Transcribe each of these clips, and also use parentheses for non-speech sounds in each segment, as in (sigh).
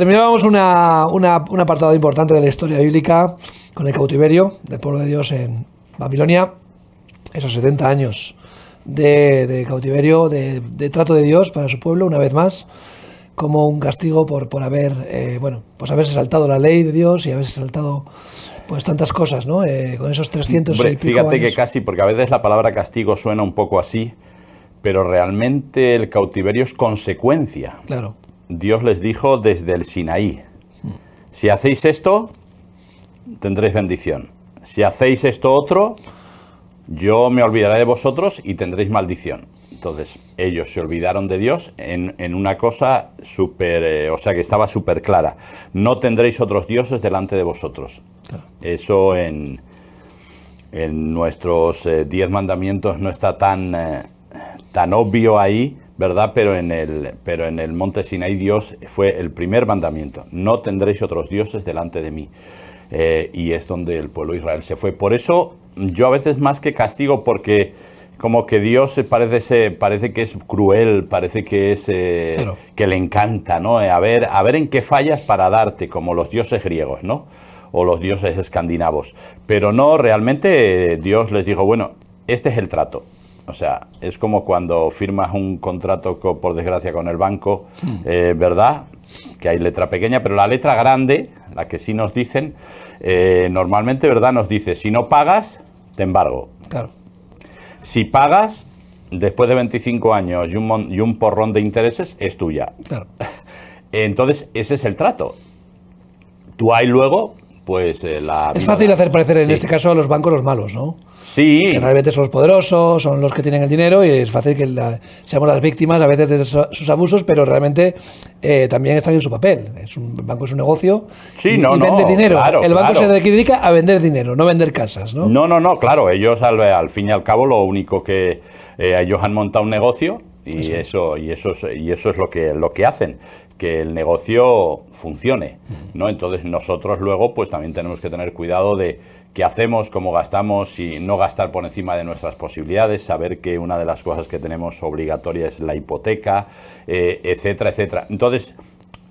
Terminábamos una, una- un apartado importante de la historia bíblica con el cautiverio del pueblo de Dios en Babilonia, esos 70 años de, de cautiverio, de, de trato de Dios para su pueblo, una vez más, como un castigo por, por haber, eh, bueno, pues haberse saltado la ley de Dios y haberse saltado pues tantas cosas, ¿no? Eh, con esos 300 Hombre, y pico fíjate que casi, porque a veces la palabra castigo suena un poco así, pero realmente el cautiverio es consecuencia. Claro, Dios les dijo desde el Sinaí, si hacéis esto, tendréis bendición. Si hacéis esto otro, yo me olvidaré de vosotros y tendréis maldición. Entonces, ellos se olvidaron de Dios en, en una cosa súper, eh, o sea, que estaba súper clara. No tendréis otros dioses delante de vosotros. claro. Eso en, en nuestros eh, diez mandamientos no está tan, eh, tan obvio ahí, ¿verdad? Pero en, el, pero en el monte Sinaí Dios fue el primer mandamiento. No tendréis otros dioses delante de mí. Eh, y es donde el pueblo de Israel se fue. Por eso yo a veces más que castigo, porque como que Dios parece, se- parece que es cruel, parece que es eh, Claro. que le encanta, ¿no? Eh, A ver, a ver en qué fallas para darte, como los dioses griegos, ¿no? O los dioses escandinavos. Pero no, realmente eh, Dios les dijo, bueno, este es el trato. O sea, es como cuando firmas un contrato, co- por desgracia, con el banco, eh, ¿verdad? Que hay letra pequeña, pero la letra grande, la que sí nos dicen, eh, normalmente, ¿verdad? Nos dice, si no pagas, te embargo. Claro. Si pagas, después de 25 años y un, mon- y un porrón de intereses, es tuya. Claro. (laughs) Entonces, ese es el trato. Tú hay luego, pues eh, la... Es fácil hacer parecer en Sí. este caso a los bancos los malos, ¿no? Sí, Que realmente son los poderosos, son los que tienen el dinero y es fácil que la- seamos las víctimas a veces de sus abusos, pero realmente eh, también están en su papel. Es un, el banco es un negocio Sí, y, no, y no, vende dinero. claro, el banco claro. se dedica a vender dinero, no vender casas, ¿no? No, no, no, claro, ellos al, al fin y al cabo lo único que eh, ellos han montado un negocio y eso y eso es, y eso es lo que lo que hacen, que el negocio funcione, ¿no? Entonces nosotros luego pues también tenemos que tener cuidado de qué hacemos, cómo gastamos y no gastar por encima de nuestras posibilidades, saber que una de las cosas que tenemos obligatoria es la hipoteca, eh, etcétera, etcétera. Entonces,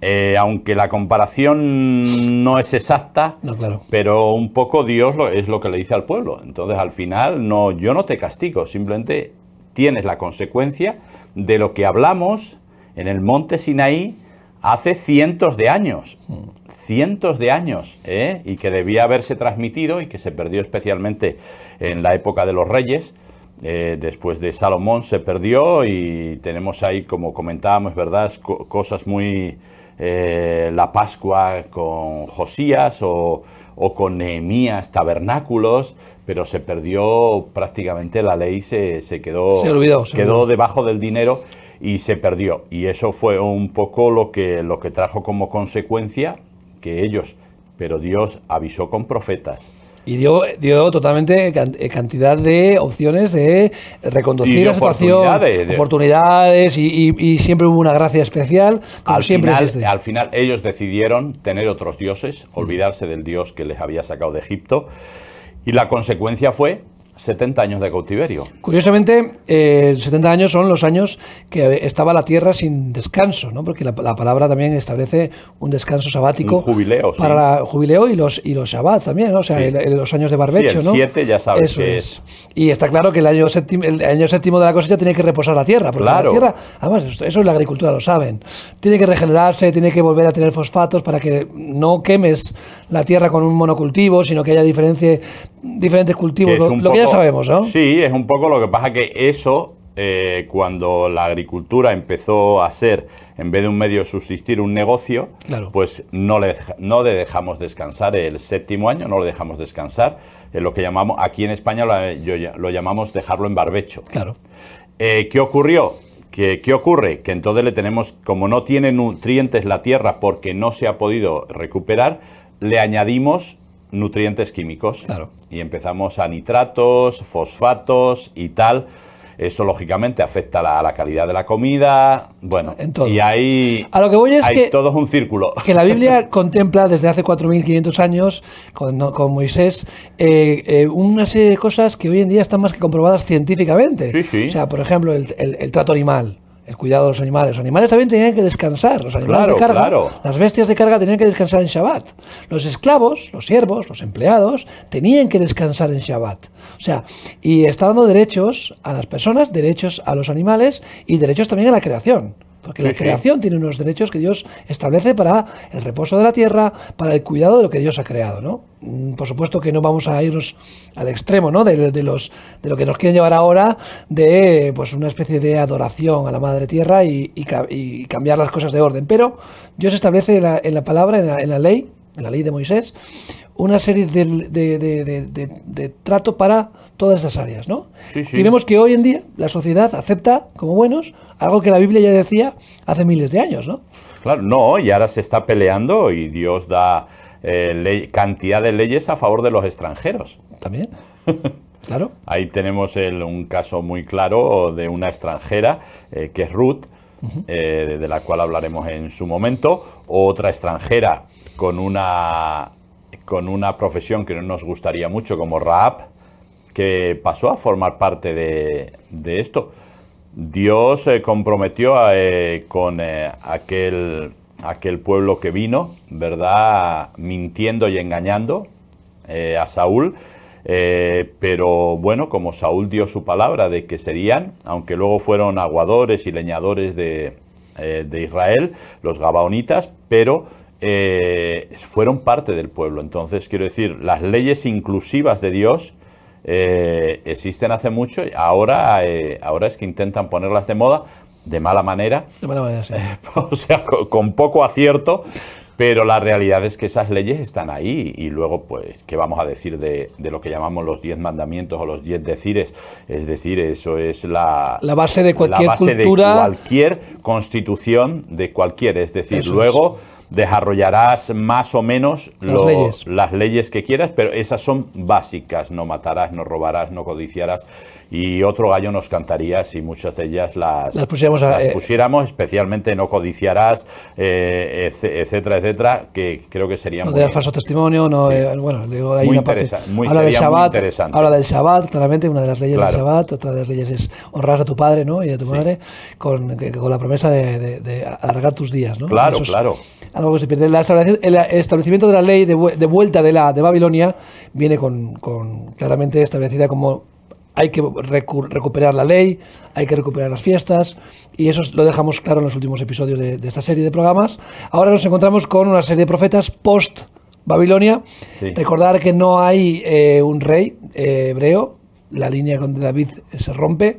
eh, aunque la comparación no es exacta, No, claro. pero un poco Dios lo, es lo que le dice al pueblo. Entonces, al final, no, yo no te castigo, simplemente tienes la consecuencia de lo que hablamos en el monte Sinaí hace cientos de años. Cientos de años, ¿eh? y que debía haberse transmitido y que se perdió especialmente en la época de los reyes. Eh, después de Salomón se perdió y tenemos ahí, como comentábamos, ¿verdad? Co- cosas muy... eh, la Pascua con Josías o, o con Nehemías, tabernáculos, pero se perdió prácticamente la ley, se, se quedó, Se olvidó, se quedó olvidó. debajo del dinero y se perdió. Y eso fue un poco lo que, lo que trajo como consecuencia que ellos, pero Dios avisó con profetas. Y dio, dio totalmente eh, cantidad de opciones de reconducir Y la situación, oportunidades, de- oportunidades y, y- y siempre hubo una gracia especial, Al final, existe. al final ellos decidieron tener otros dioses, olvidarse del dios que les había sacado de Egipto, y la consecuencia fue 70 años de cautiverio. Curiosamente, eh, 70 años son los años que estaba la tierra sin descanso, ¿no? porque la, la palabra también establece un descanso sabático Un jubileo, sí. para jubileo y los y los Shabbat también, ¿no? o sea, Sí. el- el- los años de barbecho. Sí, el ¿no? siete ya sabes Eso que es. Y está claro que el año, séptimo, el año séptimo de la cosecha tiene que reposar la tierra, porque Claro. la tierra, además, eso en la agricultura lo saben, tiene que regenerarse, tiene que volver a tener fosfatos para que no quemes la tierra con un monocultivo, sino que haya diferentes cultivos, lo, que ya sabemos, ¿no? Sí, es un poco lo que pasa que eso, eh, cuando la agricultura empezó a ser, en vez de un medio de subsistir, un negocio, Claro. pues no le, no le dejamos descansar el séptimo año, no le dejamos descansar, en lo que llamamos, aquí en España lo, yo lo llamamos dejarlo en barbecho. Claro. Eh, ¿Qué ocurrió? ¿Qué, ¿Qué ocurre? Que entonces le tenemos, como no tiene nutrientes la tierra porque no se ha podido recuperar, le añadimos nutrientes químicos. Claro. Y empezamos a nitratos, fosfatos y tal. Eso lógicamente afecta a la, a la calidad de la comida. Bueno, En todo. y ahí, A lo que voy es hay que- todo es un círculo. que la Biblia (laughs) contempla desde hace 4.500 años con, no- con Moisés eh, eh, una serie de cosas que hoy en día están más que comprobadas científicamente. Sí, sí. O sea, por ejemplo, el, el- el trato animal. El cuidado de los animales. Los animales también tenían que descansar. Los animales de carga, las bestias de carga tenían que descansar en Shabbat. Los esclavos, los siervos, los empleados, tenían que descansar en Shabbat. O sea, y está dando derechos a las personas, derechos a los animales y derechos también a la creación. Porque la creación tiene unos derechos que Dios establece para el reposo de la tierra, para el cuidado de lo que Dios ha creado, ¿no? Mm, por supuesto que no vamos a irnos al extremo, ¿no? De, los, de lo que nos quieren llevar ahora, de pues una especie de adoración a la Madre Tierra y, cambiar las cosas de orden. Pero Dios establece en la, palabra, en la, ley, en la ley de Moisés, una serie de, trato para todas esas áreas, ¿no? Y vemos que hoy en día la sociedad acepta como buenos algo que la Biblia ya decía hace miles de años, ¿no? Claro, no, y ahora se está peleando y Dios da eh, cantidad de leyes a favor de los extranjeros. También. (laughs) Claro. Ahí tenemos un caso muy claro de una extranjera, eh, que es Ruth, eh, de la cual hablaremos en su momento. Otra extranjera con una, con una profesión que no nos gustaría mucho, como Raab, que pasó a formar parte de, de esto. Dios se comprometió eh, con eh, aquel, aquel pueblo que vino, ¿verdad? Mintiendo y engañando eh, a Saúl. pero bueno, como Saúl dio su palabra de que serían, aunque luego fueron aguadores y leñadores de, de Israel, los gabaonitas, pero fueron parte del pueblo. Entonces, quiero decir, las leyes inclusivas de Dios eh, existen hace mucho, ahora, eh, ahora es que intentan ponerlas de moda de mala manera, de mala manera sí. (laughs) o sea, con, poco acierto, pero la realidad es que esas leyes están ahí y luego, pues, ¿qué vamos a decir de, lo que llamamos los diez mandamientos o los diez decires? Es decir, eso es la, la base de cualquier la base de cualquier constitución de cualquier, es decir, luego desarrollarás más o menos las, leyes. que quieras, pero esas son básicas, no matarás, no robarás, no codiciarás y otro gallo nos cantaría si muchas de ellas las, las, eh, pusiéramos, especialmente no codiciarás, eh, etcétera, etcétera, que creo que sería muy... falso testimonio, no, eh, bueno, luego hay una parte... Muy, habla, del Shabbat, habla del Shabbat, claramente, una de las leyes del Shabbat, otra de las leyes es honrar a tu padre ¿no? y a tu madre con, con, la promesa de, alargar tus días. ¿no? Claro, claro algo que se pierde. el establecimiento de la ley de, vuelta de, la, de Babilonia viene con, claramente establecida como hay que recuperar la ley, hay que recuperar las fiestas, y eso lo dejamos claro en los últimos episodios de, esta serie de programas. Ahora nos encontramos con una serie de profetas post Babilonia. Recordar que no hay eh, un rey eh, hebreo, la línea con David se rompe,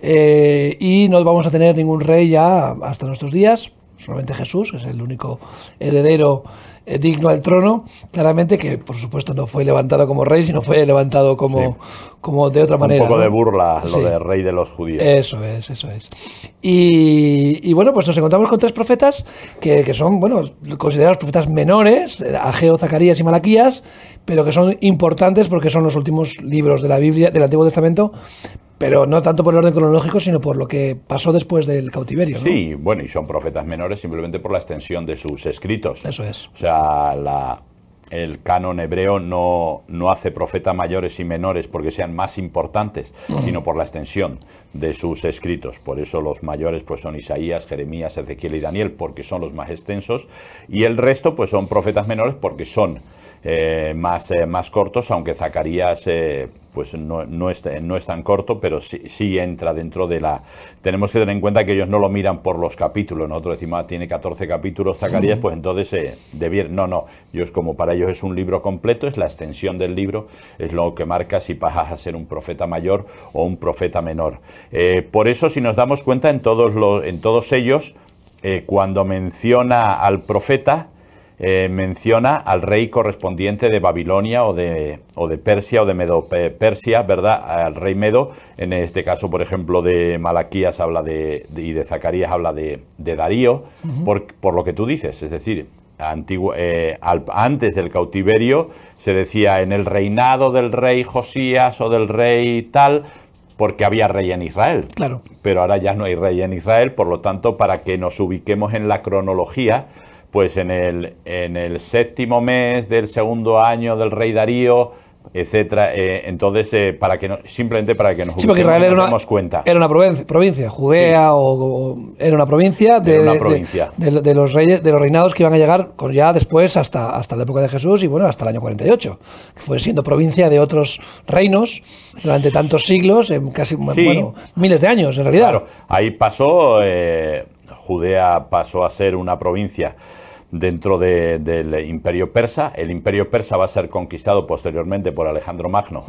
eh, y no vamos a tener ningún rey ya hasta nuestros días solamente Jesús, es el único heredero eh, digno al trono, claramente que por supuesto no fue levantado como rey, sino fue levantado como, como de otra manera. Un poco de burla lo de rey de los judíos. Eso es, eso es. Y, bueno, pues nos encontramos con tres profetas que, que son, bueno, considerados profetas menores, Ageo, Zacarías y Malaquías, pero que son importantes porque son los últimos libros de la Biblia, del Antiguo Testamento, pero no tanto por el orden cronológico, sino por lo que pasó después del cautiverio. Sí, bueno, y son profetas menores simplemente por la extensión de sus escritos. Eso es. O sea, la, el canon hebreo no, no hace profetas mayores y menores porque sean más importantes, sino por la extensión de sus escritos. Por eso los mayores pues son Isaías, Jeremías, Ezequiel y Daniel, porque son los más extensos, y el resto pues son profetas menores porque son eh, más, eh, más cortos, aunque Zacarías eh, pues no, no, es, no es tan corto, pero sí, sí, entra dentro de la... Tenemos que tener en cuenta que ellos no lo miran por los capítulos, nosotros decimos, ah, tiene 14 capítulos Zacarías, pues entonces debieron... No, no, ellos como para ellos es un libro completo, es la extensión del libro, es lo que marca si pasas a ser un profeta mayor o un profeta menor. por eso, si nos damos cuenta, en todos, los, en todos ellos, cuando menciona al profeta, eh, menciona al rey correspondiente de Babilonia o de, o de Persia o de Medo Persia, ¿verdad? Al rey Medo. En este caso, por ejemplo, de Malaquías habla de, y de Zacarías habla de, Darío, por, lo que tú dices. Es decir, antiguo, eh, antes del cautiverio se decía en el reinado del rey Josías o del rey tal, porque había rey en Israel. Claro. Pero ahora ya no hay rey en Israel, por lo tanto, para que nos ubiquemos en la cronología, pues en el, en el séptimo mes del segundo año del rey Darío etcétera. Eh, entonces, eh, para que no, simplemente para que nos Sí, porque Israel y era nos una, demos cuenta. era una provincia, provincia Judea o, o- era una provincia de, Era una provincia. de- de los reyes, de los reinados que iban a llegar con ya después hasta, hasta la época de Jesús y bueno, hasta el año 48, que fue siendo provincia de otros reinos durante tantos siglos, en casi bueno, miles de años en realidad. Claro, ahí pasó, eh, Judea pasó a ser una provincia dentro de- del imperio persa. El imperio persa va a ser conquistado posteriormente por Alejandro Magno,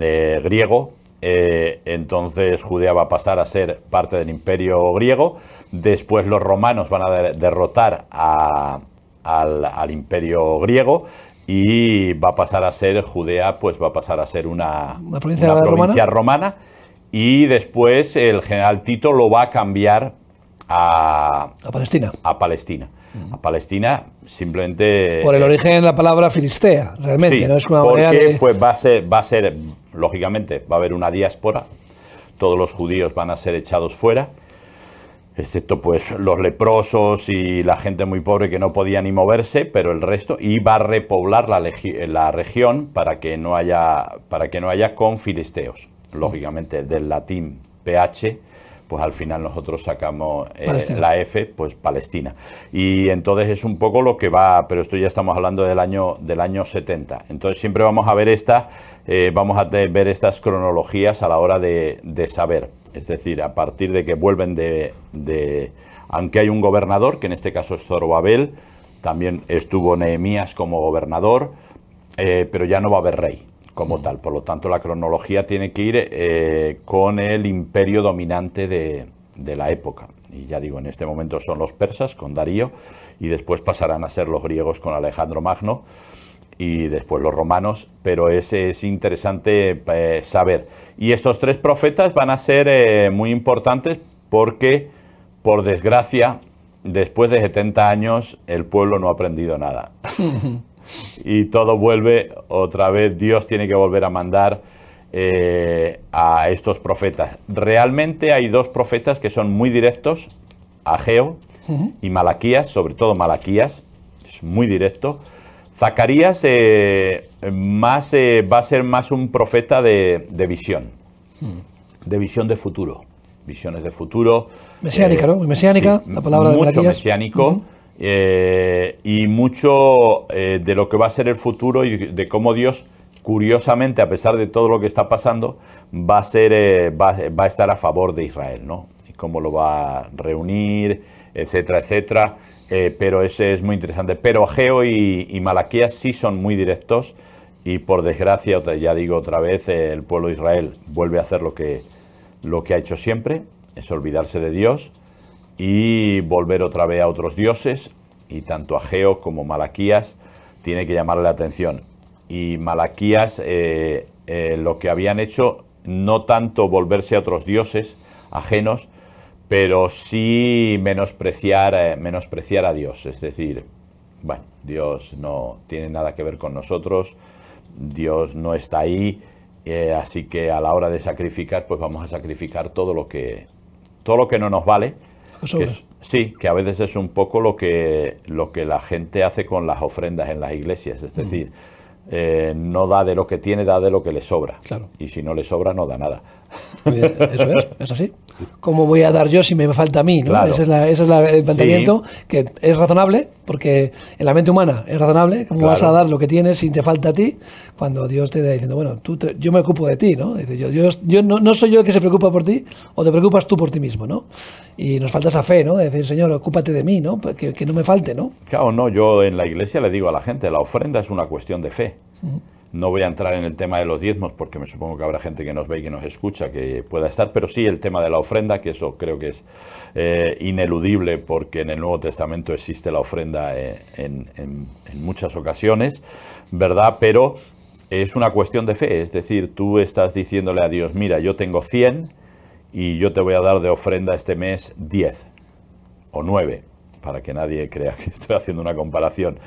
eh, griego. Eh, entonces Judea va a pasar a ser parte del imperio griego. Después los romanos van a de- derrotar a- al, al imperio griego. Y va a pasar a ser Judea, pues va a pasar a ser una, ¿Una provincia una romana? y después el general Tito lo va a cambiar a, A Palestina. a Palestina. A Palestina simplemente... Por el eh, origen de la palabra filistea, realmente, sí, ¿no? Es una porque de... fue, va, a ser, va a ser, lógicamente, va a haber una diáspora, todos los judíos van a ser echados fuera, excepto pues los leprosos y la gente muy pobre que no podía ni moverse, pero el resto, y va a repoblar la, la región para que no haya, para que no haya con filisteos. Lógicamente, del latín PH, pues al final nosotros sacamos eh, la F, pues Palestina. Y entonces es un poco lo que va, pero esto ya estamos hablando del año, del año 70. Entonces siempre vamos a ver esta, eh, vamos a ver estas cronologías a la hora de, de saber. Es decir, a partir de que vuelven de, de- aunque hay un gobernador, que en este caso es Zorobabel, también estuvo Nehemías como gobernador, eh, pero ya no va a haber rey como tal. Por lo tanto, la cronología tiene que ir eh, con el imperio dominante de, de la época. Y ya digo, en este momento son los persas con Darío y después pasarán a ser los griegos con Alejandro Magno y después los romanos, pero es, es interesante eh, saber. Y estos tres profetas van a ser eh, muy importantes porque, por desgracia, después de 70 años el pueblo no ha aprendido nada. Y todo vuelve otra vez, Dios tiene que volver a mandar eh, a estos profetas. Realmente hay dos profetas que son muy directos, Ageo y Malaquías, sobre todo Malaquías, es muy directo. Zacarías eh, más, eh, va a ser más un profeta de, de visión, de visión de futuro, visiones de futuro. Mesiánica, ¿no? Muy mesiánica, la palabra de Mucho mesiánico. Eh, y mucho eh, de lo que va a ser el futuro y de cómo Dios, curiosamente, a pesar de todo lo que está pasando, va a, ser, eh, va, va a estar a favor de Israel, ¿no? Y cómo lo va a reunir, etcétera, etcétera. Pero ese es muy interesante. Pero Ageo y, y sí son muy directos y por desgracia, ya digo otra vez, el pueblo de Israel vuelve a hacer lo que, lo que ha hecho siempre, es olvidarse de Dios y volver otra vez a otros dioses y tanto Ageo como Malaquías tiene que llamarle la atención. Y Malaquías eh, eh, lo que habían hecho no tanto volverse a otros dioses ajenos, pero sí menospreciar, eh, menospreciar a Dios. Es decir, bueno, Dios no tiene nada que ver con nosotros, Dios no está ahí, así que a la hora de sacrificar, pues vamos a sacrificar todo lo que, todo lo que no nos vale. Que es- sí, que a veces es un poco lo que, lo que la gente hace con las ofrendas en las iglesias, es decir, eh, no da de lo que tiene, da de lo que le sobra. Claro. Y si no le sobra, no da nada. Eso es, es así. ¿Cómo voy a dar yo si me falta a mí? ¿no? Claro. Ese es, la- ese es la- el planteamiento que es razonable, porque en la mente humana es razonable. ¿Cómo vas a dar lo que tienes sin te falta a ti? Cuando Dios te está diciendo, bueno, tú te- yo me ocupo de ti, ¿no? Dice, yo, yo, yo no, no soy yo el que se preocupa por ti, o te preocupas tú por ti mismo, ¿no? Y nos falta esa fe, ¿no? De decir, Señor, ocúpate de mí, ¿no? Que, que no me falte, ¿no? Claro, no, yo en la iglesia le digo a la gente, la ofrenda es una cuestión de fe. No voy a entrar en el tema de los diezmos porque me supongo que habrá gente que nos ve y que nos escucha que pueda estar, pero sí el tema de la ofrenda, que eso creo que es eh, ineludible porque en el Nuevo Testamento existe la ofrenda eh, en, en- muchas ocasiones, ¿verdad? Pero es una cuestión de fe, es decir, tú estás diciéndole a Dios, mira, yo tengo 100 y yo te voy a dar de ofrenda este mes 10 o 9, para que nadie crea que estoy haciendo una comparación.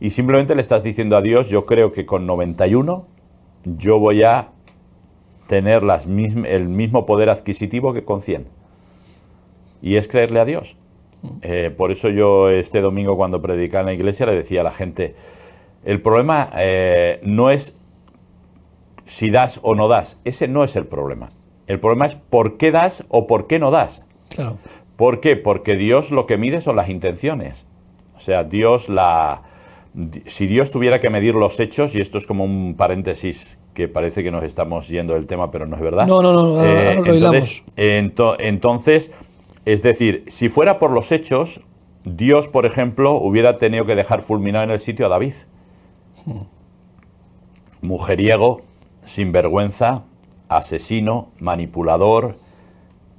Y simplemente le estás diciendo a Dios, yo creo que con 91 yo voy a tener las mism- el mismo poder adquisitivo que con 100. Y es creerle a Dios. Eh, por eso yo este domingo cuando predicaba en la iglesia le decía a la gente, el problema eh, no es si das o no das. Ese no es el problema. El problema es por qué das o por qué no das. Claro. ¿Por qué? Porque Dios lo que mide son las intenciones. O sea, Dios la... Si Dios tuviera que medir los hechos, y esto es como un paréntesis que parece que nos estamos yendo del tema, pero no es verdad. No, no, no, Eh, lo entonces, ento- entonces, es decir, si fuera por los hechos, Dios, por ejemplo, hubiera tenido que dejar fulminado en el sitio a David. Mujeriego, sinvergüenza, asesino, manipulador.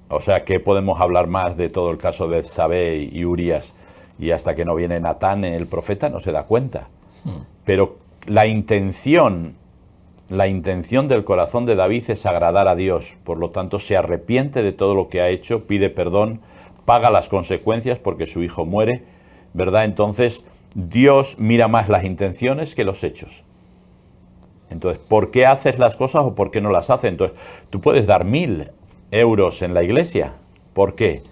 O sea, ¿qué podemos hablar más de todo el caso de Sabé y Urias? Y hasta que no viene Natán, el profeta, no se da cuenta. Pero la intención, la intención del corazón de David es agradar a Dios. Por lo tanto, se arrepiente de todo lo que ha hecho, pide perdón, paga las consecuencias porque su hijo muere, ¿verdad? Entonces, Dios mira más las intenciones que los hechos. Entonces, ¿por qué haces las cosas o por qué no las haces? Entonces, tú puedes dar mil euros en la iglesia. ¿Por qué?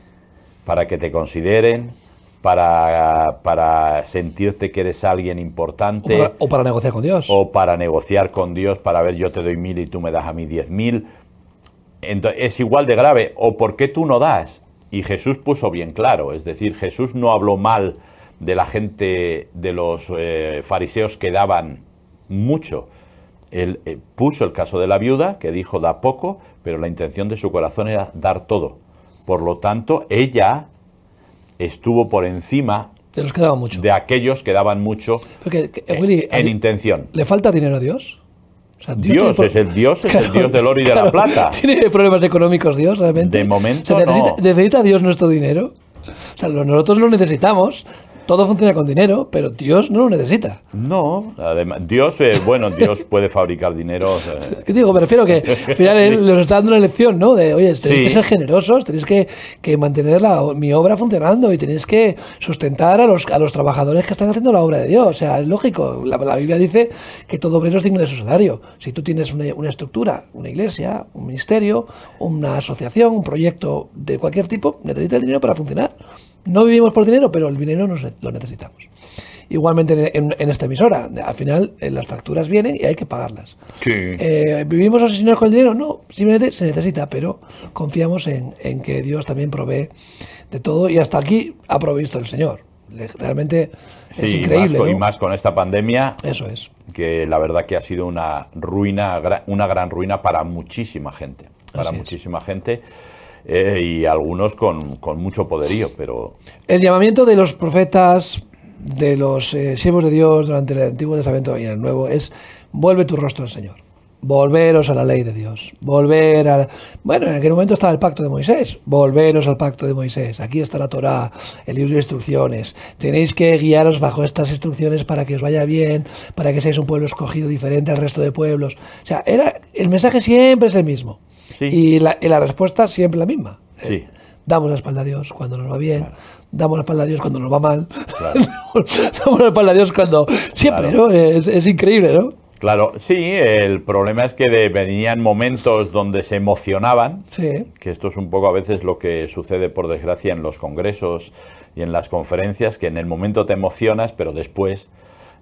Para que te consideren, para, para sentirte que eres alguien O importante, para, o para negociar con Dios. o para negociar con Dios, para ver yo te doy mil y tú me das a mí diez mil. Entonces, es igual de grave. ¿O por qué tú no das? Y Jesús puso bien claro, es decir, Jesús no habló mal de la gente, de los eh, fariseos que daban mucho. Él eh, puso el caso de la viuda, que dijo da poco, pero la intención de su corazón era dar todo. Por lo tanto, ella estuvo por encima Te los quedaba mucho. de aquellos que daban mucho Porque, que- eh, Willy, en ¿a- intención. ¿le falta dinero a Dios? O sea, Dios tiene es el- Dios es el Dios del oro y de la plata. (laughs) ¿Tiene problemas económicos Dios realmente? De momento, O sea, necesita, no. ¿Necesita Dios nuestro dinero? O sea, nosotros lo necesitamos. Todo funciona con dinero, pero Dios no lo necesita. No, además, Dios, eh, bueno, Dios puede fabricar dinero. eh, (laughs) ¿Qué digo? Me refiero que al final él nos está dando una lección, ¿no? De, oye, tenéis Sí. que ser generosos, tenéis que, que mantener la, mi obra funcionando y tenéis que sustentar a los, a los trabajadores que están haciendo la obra de Dios. O sea, es lógico. La, la Biblia dice que todo obrero es digno de su salario. Si tú tienes una, una estructura, una iglesia, un ministerio, una asociación, un proyecto de cualquier tipo, necesitas dinero para funcionar. No vivimos por dinero, pero el dinero nos, lo necesitamos. Igualmente en, en esta emisora, al final eh, las facturas vienen y hay que pagarlas. Sí. Eh, ¿Vivimos asesinados con el dinero? No, simplemente se necesita, pero confiamos en, en que Dios también provee de todo y hasta aquí ha provisto el Señor. Realmente es Sí, y más, increíble. con, y ¿no? más con esta pandemia, Eso es. que la verdad que ha sido una ruina, una gran ruina para muchísima gente. Para Así es. muchísima gente. Eh, y algunos con, con mucho poderío, pero El llamamiento de los profetas, de los eh, siervos de Dios durante el Antiguo Testamento y el Nuevo es vuelve tu rostro al Señor. Volveros a la ley de Dios. Volver a... Bueno, en aquel momento estaba el pacto de Moisés. Volveros al pacto de Moisés. Aquí está la Torá, el libro de instrucciones. Tenéis que guiaros bajo estas instrucciones para que os vaya bien, para que seáis un pueblo escogido diferente al resto de pueblos. O sea, era, el mensaje siempre es el mismo. Sí. Y, la, y la respuesta siempre la misma. Sí. Eh, Damos la espalda a Dios cuando nos va bien, damos la espalda a Dios cuando nos va mal, Claro. (laughs) damos la espalda a Dios cuando... Siempre, Claro. ¿no? Es, es increíble, ¿no? claro, sí, el problema es que de- venían momentos donde se emocionaban, Sí. que esto es un poco a veces lo que sucede por desgracia en los congresos y en las conferencias, que en el momento te emocionas, pero después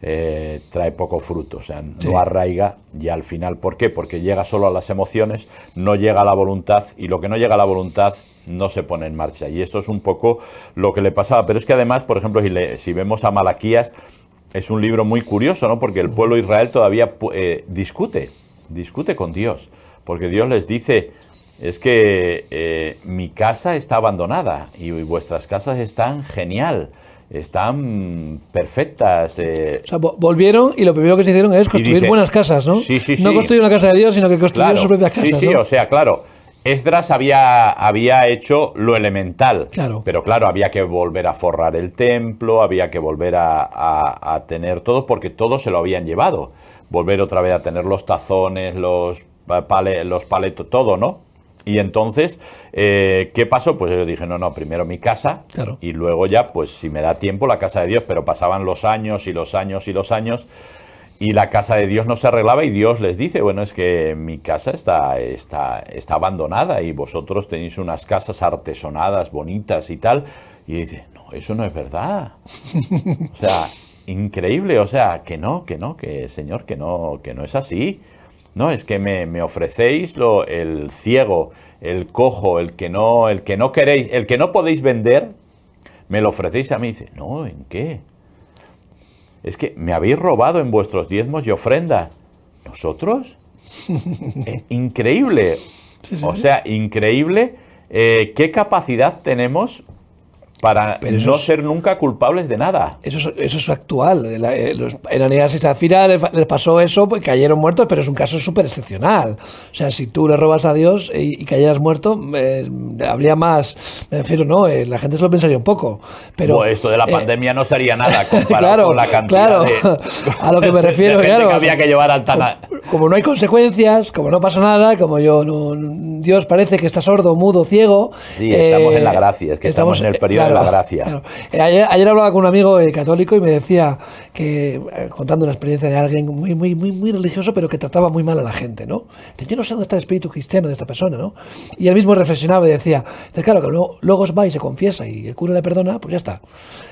eh, trae poco fruto, o sea, no Sí. arraiga y al final, ¿por qué? Porque llega solo a las emociones, no llega a la voluntad y lo que no llega a la voluntad no se pone en marcha. Y esto es un poco lo que le pasaba, pero es que además, por ejemplo, si, le- si vemos a Malaquías, es un libro muy curioso, ¿no? Porque el pueblo de Israel todavía eh, discute, discute con Dios, porque Dios les dice, es que eh, mi casa está abandonada y vuestras casas están genial, están perfectas. eh, O sea, vo- volvieron y lo primero que se hicieron es construir dice- buenas casas, ¿no? Sí, sí, No sí. construir una casa de Dios, sino que construyeron claro, sus propias casas, sí, sí, ¿no? o sea, claro. Esdras había, había hecho lo elemental, Claro. pero claro, había que volver a forrar el templo, había que volver a, a- a tener todo, porque todo se lo habían llevado. Volver otra vez a tener los tazones, los, pale- los paletos, todo, ¿no? Y entonces, eh, ¿qué pasó? Pues yo dije, no, no, primero mi casa Claro. y luego ya, pues si me da tiempo, la casa de Dios, pero pasaban los años y los años y los años y la casa de Dios no se arreglaba y Dios les dice, bueno, es que mi casa está, está, está abandonada y vosotros tenéis unas casas artesonadas, bonitas y tal. Y dice, no, eso no es verdad. (laughs) o sea, increíble, o sea, que no, que no, que Señor, que no, que no es así. No, es que me, me ofrecéis lo, el ciego, el cojo, el que no, el que no queréis, el que no podéis vender, me lo ofrecéis a mí. Dice, no, ¿en qué? Es que me habéis robado en vuestros diezmos y ofrendas. ¿Nosotros? (laughs) Eh, increíble. O sea, increíble eh, qué capacidad tenemos para Pero no es- ser nunca culpables de nada. Eso es, eso es actual. La- eh, Los Enanías y Zafira les, les pasó eso, pues cayeron muertos, pero es un caso súper excepcional. O sea, si tú le robas a Dios y, y cayeras muerto, eh, habría más. Me refiero, no, eh, la gente se lo pensaría un poco. Pero Bueno, esto de la eh, pandemia no sería nada comparado (laughs) claro, con la cantidad claro. de, (laughs) A lo que me (laughs) de refiero, gente claro. que había que llevar al tana. como no hay consecuencias, como no pasa nada, como yo no, Dios parece que está sordo, mudo, ciego. Sí, estamos en la gracia, es que estamos en el eh, periodo la gracia. claro. Ayer, ayer hablaba con un amigo eh, católico y me decía que, eh, contando una experiencia de alguien muy, muy, muy, muy religioso, pero que trataba muy mal a la gente, ¿no? Yo no sé dónde está el espíritu cristiano de esta persona, ¿no? Y él mismo reflexionaba y decía, claro, que luego, luego va y se confiesa y el cura le perdona, pues ya está.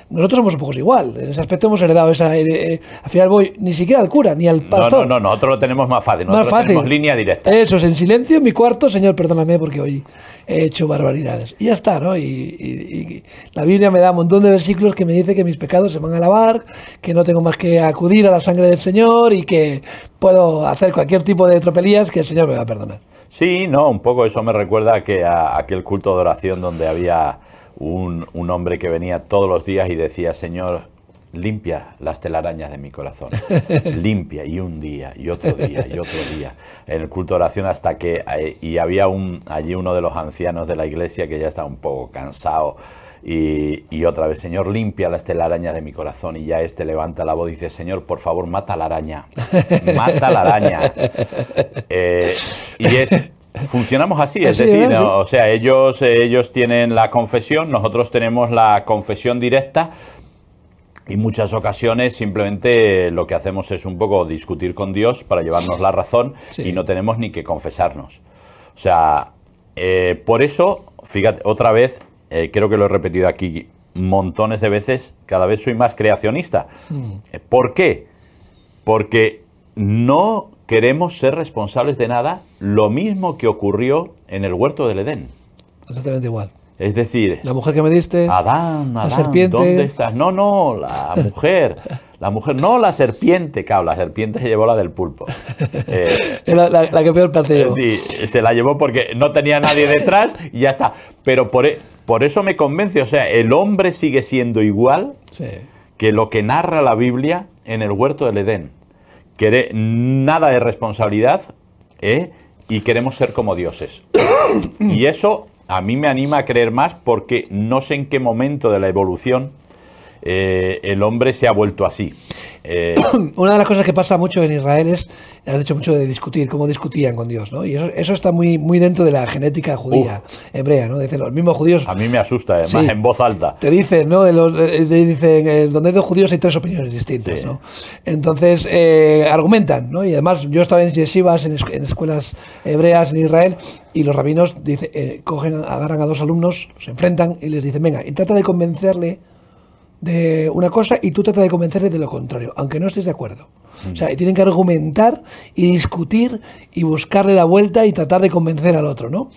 Nosotros somos un poco igual, en ese aspecto hemos heredado esa... eh, eh, al final voy ni siquiera al cura, ni al No, pastor. no, no, nosotros lo tenemos más fácil. Más Nosotros fácil. tenemos línea directa. Eso es, en silencio en mi cuarto, Señor, perdóname porque hoy he hecho barbaridades. Y ya está, ¿no? Y, y- y la Biblia me da un montón de versículos que me dice que mis pecados se van a lavar, que no tengo más que acudir a la sangre del Señor y que puedo hacer cualquier tipo de tropelías que el Señor me va a perdonar. Sí, no, un poco eso me recuerda a que a aquel culto de oración donde había un, un hombre que venía todos los días y decía, Señor, limpia las telarañas de mi corazón. (laughs) limpia, y un día, y otro día, y otro día. En el culto de oración hasta que... eh, Y había un, allí uno de los ancianos de la iglesia que ya estaba un poco cansado. Y, y otra vez, Señor, limpia las telarañas de mi corazón. Y ya este levanta la voz y dice, Señor, por favor, mata la araña. (laughs) Mata la araña. Eh, y es funcionamos así, es decir, ¿no? o sea, ellos ellos tienen la confesión, nosotros tenemos la confesión directa y muchas ocasiones simplemente lo que hacemos es un poco discutir con Dios para llevarnos la razón Sí. y no tenemos ni que confesarnos. O sea, eh, por eso, fíjate, otra vez, eh, creo que lo he repetido aquí montones de veces, cada vez soy más creacionista. Eh, ¿Por qué? Porque no queremos ser responsables de nada, lo mismo que ocurrió en el huerto del Edén. Exactamente igual. Es decir, La mujer que me diste, Adán, la Adán, serpiente. ¿dónde estás? No, no, la mujer. La mujer, no la serpiente, claro, la serpiente se llevó la del pulpo. (laughs) Eh, la, la que peor yo. sí, se la llevó porque no tenía nadie detrás y ya está. Pero por, e- por eso me convence, o sea, el hombre sigue siendo igual Sí. que lo que narra la Biblia en el huerto del Edén. Quere- nada de responsabilidad ¿eh? y queremos ser como dioses. (coughs) y eso a mí me anima a creer más porque no sé en qué momento de la evolución eh, el hombre se ha vuelto así. Eh, (coughs) Una de las cosas que pasa mucho en Israel es, has dicho mucho de discutir, cómo discutían con Dios, ¿no? Y eso, eso está muy, muy dentro de la genética judía, hebrea, ¿no? Dicen los mismos judíos, a mí me asusta, además, Sí. en voz alta. te dicen, ¿no? Los, de- dicen, eh, donde hay dos judíos hay tres opiniones distintas, Sí. ¿no? Entonces, eh, argumentan, ¿no? Y además, yo estaba en yeshivas, en, en escuelas hebreas en Israel, y los rabinos dice, eh, cogen, agarran a dos alumnos, se enfrentan y les dicen, venga, y trata de convencerle de una cosa y tú trata de convencerle de lo contrario, aunque no estés de acuerdo. O sea, tienen que argumentar y discutir y buscarle la vuelta y tratar de convencer al otro, ¿no?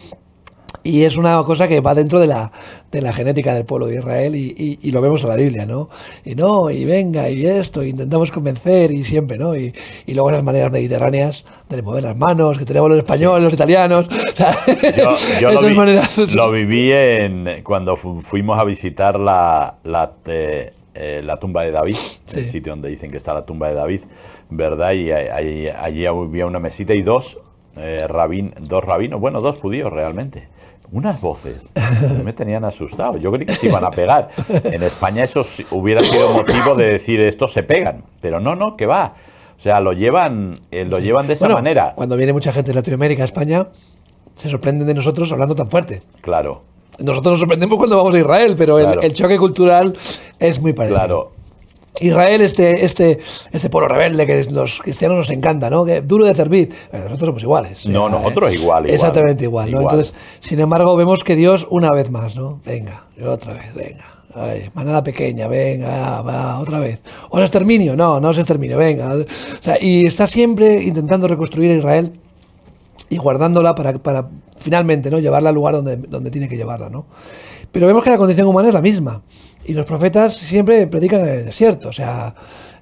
Y es una cosa que va dentro de la, de la genética del pueblo de Israel y, y- y lo vemos en la Biblia, ¿no? Y no, y venga, y esto, y intentamos convencer y siempre, ¿no? Y, y luego esas maneras mediterráneas de mover las manos que tenemos los españoles, los italianos. (laughs) o sea, Yo, yo lo, vi, maneras- lo viví en, cuando fu- fuimos a visitar la, la, eh, eh, la tumba de David, el sitio donde dicen que está la tumba de David, ¿verdad? Y ahí- allí había una mesita y dos, eh, rabin, dos rabinos, bueno, dos judíos realmente. Unas voces me tenían asustado. Yo creí que se iban a pegar. En España eso hubiera sido motivo de decir estos se pegan, pero no, no, que va. O sea, lo llevan, eh, lo llevan de esa Bueno, manera. Cuando viene mucha gente de Latinoamérica a España, se sorprenden de nosotros hablando tan fuerte. Claro. Nosotros nos sorprendemos cuando vamos a Israel, pero el- el, choque cultural es muy parecido. Claro, Israel, este, este, este pueblo rebelde que los cristianos nos encanta, ¿no? Que duro de cerviz. Nosotros somos iguales. No, nosotros igual, igual. Exactamente igual, ¿no? Igual. Entonces, sin embargo, vemos que Dios una vez más, ¿no? Venga, otra vez, venga. Ay, manada pequeña, venga, va, otra vez. ¿Os exterminio? No, no os exterminio, venga. O sea, y está siempre intentando reconstruir a Israel y guardándola para, para finalmente ¿no? llevarla al lugar donde, donde tiene que llevarla. ¿no? Pero vemos que la condición humana es la misma. Y los profetas siempre predican en el desierto. O sea,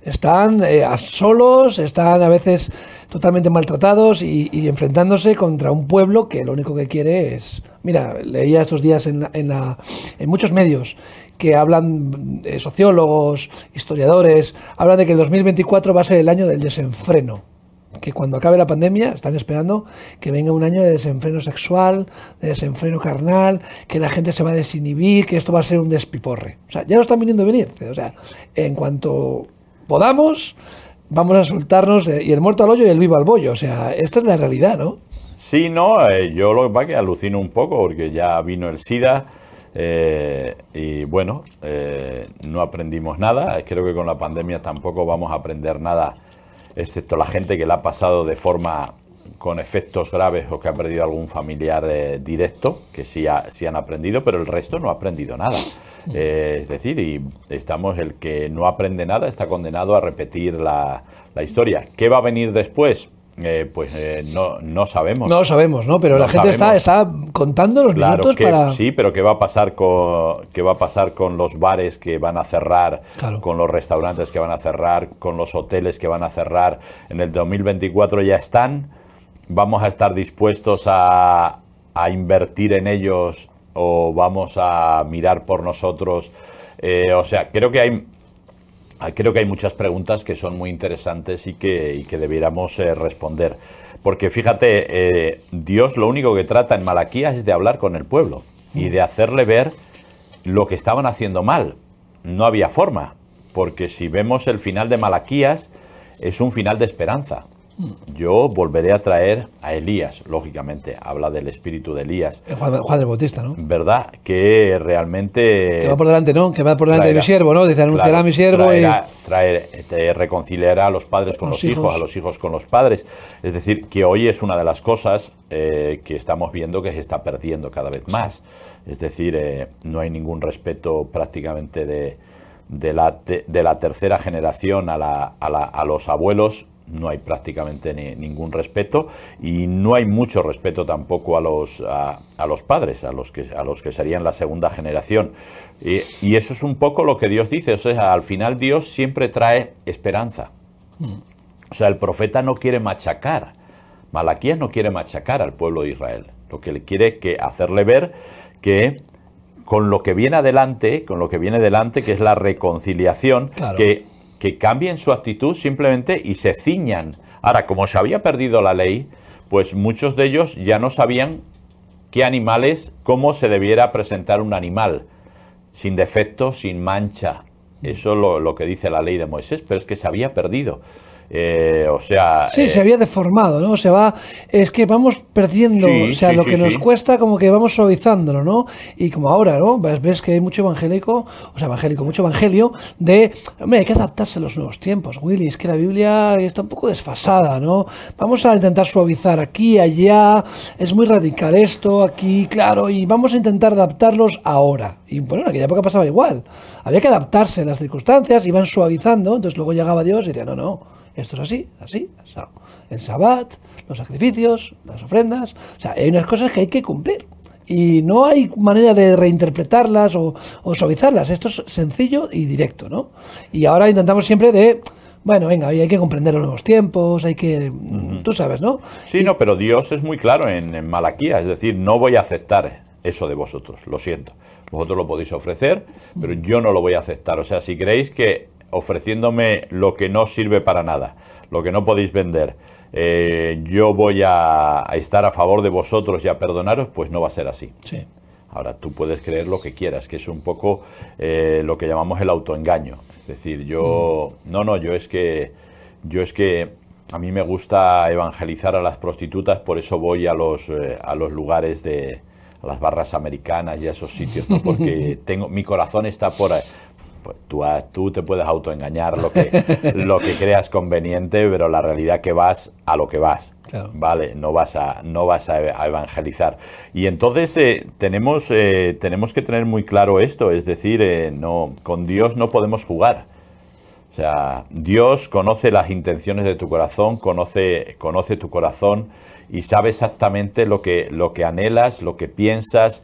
están eh, a solos, están a veces totalmente maltratados y, enfrentándose contra un pueblo que lo único que quiere es... Mira, leía estos días en, la, en, la, en muchos medios que hablan, eh, sociólogos, historiadores, hablan de que el 2024 va a ser el año del desenfreno que cuando acabe la pandemia están esperando que venga un año de desenfreno sexual, de desenfreno carnal, que la gente se va a desinhibir, que esto va a ser un despiporre. O sea, ya lo están viniendo a venir. O sea, en cuanto podamos, vamos a soltarnos y el muerto al hoyo y el vivo al bollo. O sea, esta es la realidad, ¿no? Sí, no, eh, yo lo que pasa que alucino un poco porque ya vino el SIDA. Eh, y bueno, eh, no aprendimos nada. Creo que con la pandemia tampoco vamos a aprender nada excepto la gente que la ha pasado de forma con efectos graves o que ha perdido algún familiar eh, directo, que sí, ha, sí, han aprendido, pero el resto no ha aprendido nada. Eh, es decir, y estamos, el que no aprende nada está condenado a repetir la, la historia. ¿Qué va a venir después? Eh, pues eh, no, no sabemos. No sabemos, ¿no? Pero no la gente está, está contando los claro, minutos que, para. Sí, pero ¿qué va a pasar con qué va a pasar con los bares que van a cerrar, Claro. con los restaurantes que van a cerrar, con los hoteles que van a cerrar? En el 2024 ya están. Vamos a estar dispuestos a, a invertir en ellos o vamos a mirar por nosotros. Eh, o sea, creo que hay Creo que hay muchas preguntas que son muy interesantes y que, y que debiéramos eh, responder. Porque fíjate, eh, Dios lo único que trata en Malaquías es de hablar con el pueblo y de hacerle ver lo que estaban haciendo mal. No había forma, porque si vemos el final de Malaquías, es un final de esperanza. Yo volveré a traer a Elías, lógicamente, habla del espíritu de Elías, Juan, Juan el Bautista, ¿no? ¿verdad? Que realmente... Que va por delante, ¿no? Que va por delante de mi siervo, ¿no? Dice, anunciará Claro, a mi siervo y. traerá- traer- te reconciliará a los padres con los, los hijos, hijos. a los hijos con los padres. Es decir, que hoy es una de las cosas eh, que estamos viendo que se está perdiendo cada vez más. Es decir, eh, no hay ningún respeto prácticamente de, de la, te- de la tercera generación a, la- a la- a los abuelos. No hay prácticamente ni- ningún respeto y no hay mucho respeto tampoco a los, a, a los padres, a los, que, a los que serían la segunda generación. Y, y eso es un poco lo que Dios dice. O sea, al final Dios siempre trae esperanza. O sea, el profeta no quiere machacar. Malaquías no quiere machacar al pueblo de Israel. Lo que le quiere es que hacerle ver que con lo que viene adelante, con lo que viene adelante, que es la reconciliación, Claro. que, que cambien su actitud simplemente y se ciñan. Ahora, como se había perdido la ley, pues muchos de ellos ya no sabían qué animales, cómo se debiera presentar un animal, sin defecto, sin mancha. Eso es lo, lo que dice la ley de Moisés, pero es que se había perdido. Eh, o sea, Sí, eh, se había deformado, ¿no? Se va, es que vamos perdiendo, Sí, o sea, sí, lo sí, que nos cuesta como que vamos suavizándolo, ¿no? Y como ahora, ¿no? Ves, ves que hay mucho evangélico, o sea, evangélico, mucho evangelio de, hombre, hay que adaptarse a los nuevos tiempos, Willy, es que la Biblia está un poco desfasada, ¿no? Vamos a intentar suavizar aquí, allá, es muy radical esto, aquí, claro, y vamos a intentar adaptarlos ahora. Y bueno, en aquella época pasaba igual, había que adaptarse a las circunstancias, iban suavizando, entonces luego llegaba Dios y decía, no, no, esto es así, así. El sabbat, los sacrificios, las ofrendas. O sea, hay unas cosas que hay que cumplir. Y no hay manera de reinterpretarlas o, o suavizarlas. Esto es sencillo y directo, ¿no? Y ahora intentamos siempre de, bueno, venga, hay que comprender los nuevos tiempos, hay que... Tú sabes, ¿no? Sí, no, pero Dios es muy claro en, en Malaquía, es decir, no voy a aceptar eso de vosotros, lo siento. Vosotros lo podéis ofrecer, pero yo no lo voy a aceptar. O sea, si creéis que ofreciéndome lo que no sirve para nada, lo que no podéis vender, eh, yo voy a, a estar a favor de vosotros y a perdonaros, pues no va a ser así. Sí. Ahora, tú puedes creer lo que quieras, que es un poco eh, lo que llamamos el autoengaño. Es decir, yo, no, no, yo es que, yo es que a mí me gusta evangelizar a las prostitutas, por eso voy a los, eh, a los lugares de, a las barras americanas y a esos sitios, ¿no? (laughs) porque tengo, mi corazón está por ahí. Pues tú, tú te puedes autoengañar lo que, (laughs) lo que creas conveniente, pero la realidad que vas a lo que vas. Vale, no vas a, no vas a, evangelizar. Y entonces eh, tenemos, eh, tenemos que tener muy claro esto, es decir, eh, no, con Dios no podemos jugar. O sea, Dios conoce las intenciones de tu corazón, conoce, conoce tu corazón y sabe exactamente lo que, lo que anhelas, lo que piensas,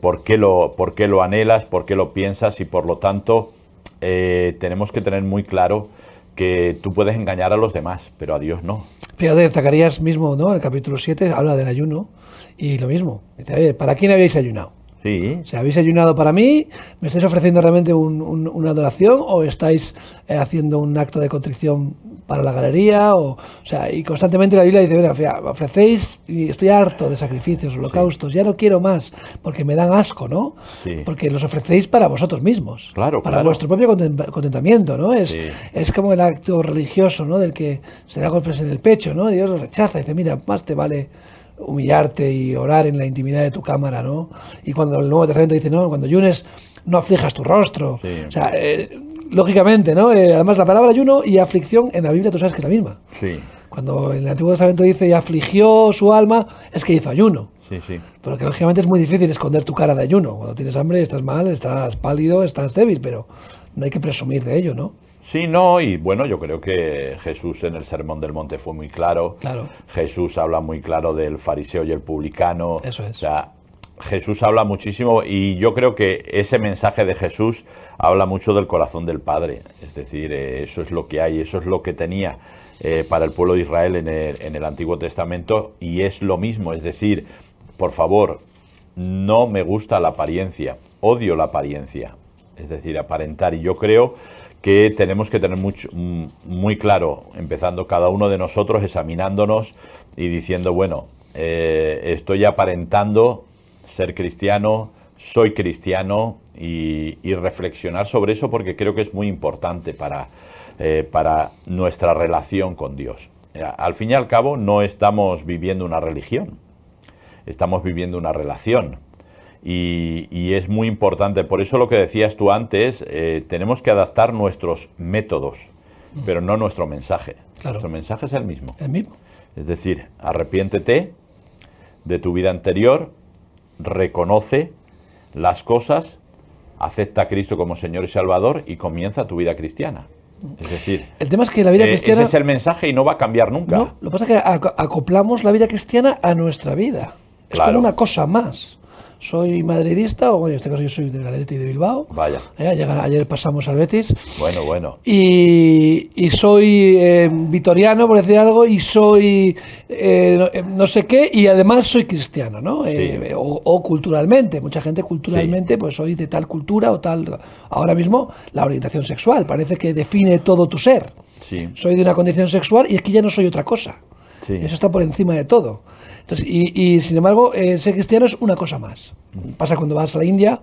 por, qué lo, por qué lo anhelas, por qué lo piensas y por lo tanto tenemos que tener muy claro que tú puedes engañar a los demás, pero a Dios no. Fíjate, Zacarías mismo, ¿no? El capítulo 7 habla del ayuno y lo mismo. Dice, ¿para quién habéis ayunado? Sí. O ¿habéis ayunado para mí? ¿Me estáis ofreciendo realmente una adoración o estáis eh, haciendo un acto de contrición para la galería? O, sea, y constantemente la Biblia dice, mira, ofrecéis y estoy harto de sacrificios, holocaustos, ya no quiero más, porque me dan asco, ¿no? Porque los ofrecéis para vosotros mismos. Claro, Para vuestro propio contentamiento, ¿no? Es, es como el acto religioso, ¿no? Del que se da golpes en el pecho, ¿no? Dios lo rechaza, dice, mira, más te vale humillarte y orar en la intimidad de tu cámara, ¿no? Y cuando el Nuevo Testamento dice, no, cuando ayunes, no aflijas tu rostro. O sea, eh, lógicamente, ¿no? Eh, además, la palabra ayuno y aflicción en la Biblia tú sabes que es la misma. Sí. Cuando en el Antiguo Testamento dice y afligió su alma, es que hizo ayuno. Sí, sí. Pero que lógicamente es muy difícil esconder tu cara de ayuno. Cuando tienes hambre, estás mal, estás pálido, estás débil, pero no hay que presumir de ello, ¿no? Sí, no, y bueno, yo creo que Jesús en el Sermón del Monte fue muy claro. Claro. Jesús habla muy claro del fariseo y el publicano. Eso es. O sea, Jesús habla muchísimo y yo creo que ese mensaje de Jesús habla mucho del corazón del Padre. Es decir, eh, eso es lo que hay, eso es lo que tenía eh, para el pueblo de Israel en el, en el Antiguo Testamento y es lo mismo. Es decir, por favor, no me gusta la apariencia, odio la apariencia. Es decir, aparentar. Y yo creo que tenemos que tener mucho, mm, muy claro, empezando cada uno de nosotros, examinándonos y diciendo, bueno, eh, estoy aparentando ser cristiano, soy cristiano y, reflexionar sobre eso porque creo que es muy importante para, eh, para nuestra relación con Dios. Eh, al fin y al cabo no estamos viviendo una religión, estamos viviendo una relación. Y, es muy importante. Por eso lo que decías tú antes, eh, tenemos que adaptar nuestros métodos, mm. pero no nuestro mensaje. Nuestro mensaje es el mismo. El mismo. Es decir, arrepiéntete de tu vida anterior, reconoce las cosas, acepta a Cristo como Señor y Salvador y comienza tu vida cristiana. Es decir, el tema es que la vida eh, cristiana. Ese es el mensaje y no va a cambiar nunca. No, lo que pasa es que acoplamos la vida cristiana a nuestra vida. Es como una cosa más soy madridista, o en este caso yo soy del Atleti de Bilbao. Vaya. Eh, ayer, pasamos al Betis. Bueno, bueno. Y, soy eh, vitoriano, por decir algo, y soy eh, no, sé qué, y además soy cristiano, ¿no? O, culturalmente. Mucha gente culturalmente, pues soy de tal cultura o tal. Ahora mismo, la orientación sexual parece que define todo tu ser. Sí. Soy de una condición sexual y es que ya no soy otra cosa. Sí. Eso está por encima de todo y, sin embargo, eh, ser cristiano es una cosa más. Pasa cuando vas a la India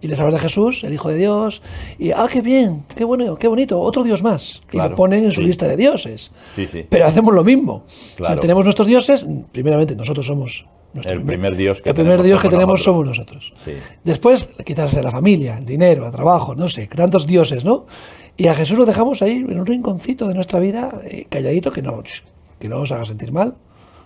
y les hablas de Jesús, el Hijo de Dios, y ah, qué bien, qué bueno, qué bonito, otro Dios más. y lo ponen en su lista de dioses. Pero hacemos lo mismo. tenemos nuestros dioses, primeramente nosotros somos el primer Dios que el primer Dios que tenemos somos nosotros. Después, quizás la familia, el dinero, el trabajo, no sé, tantos dioses, ¿no? Y a Jesús lo dejamos ahí en un rinconcito de nuestra vida, eh, calladito, que no, que no os haga sentir mal.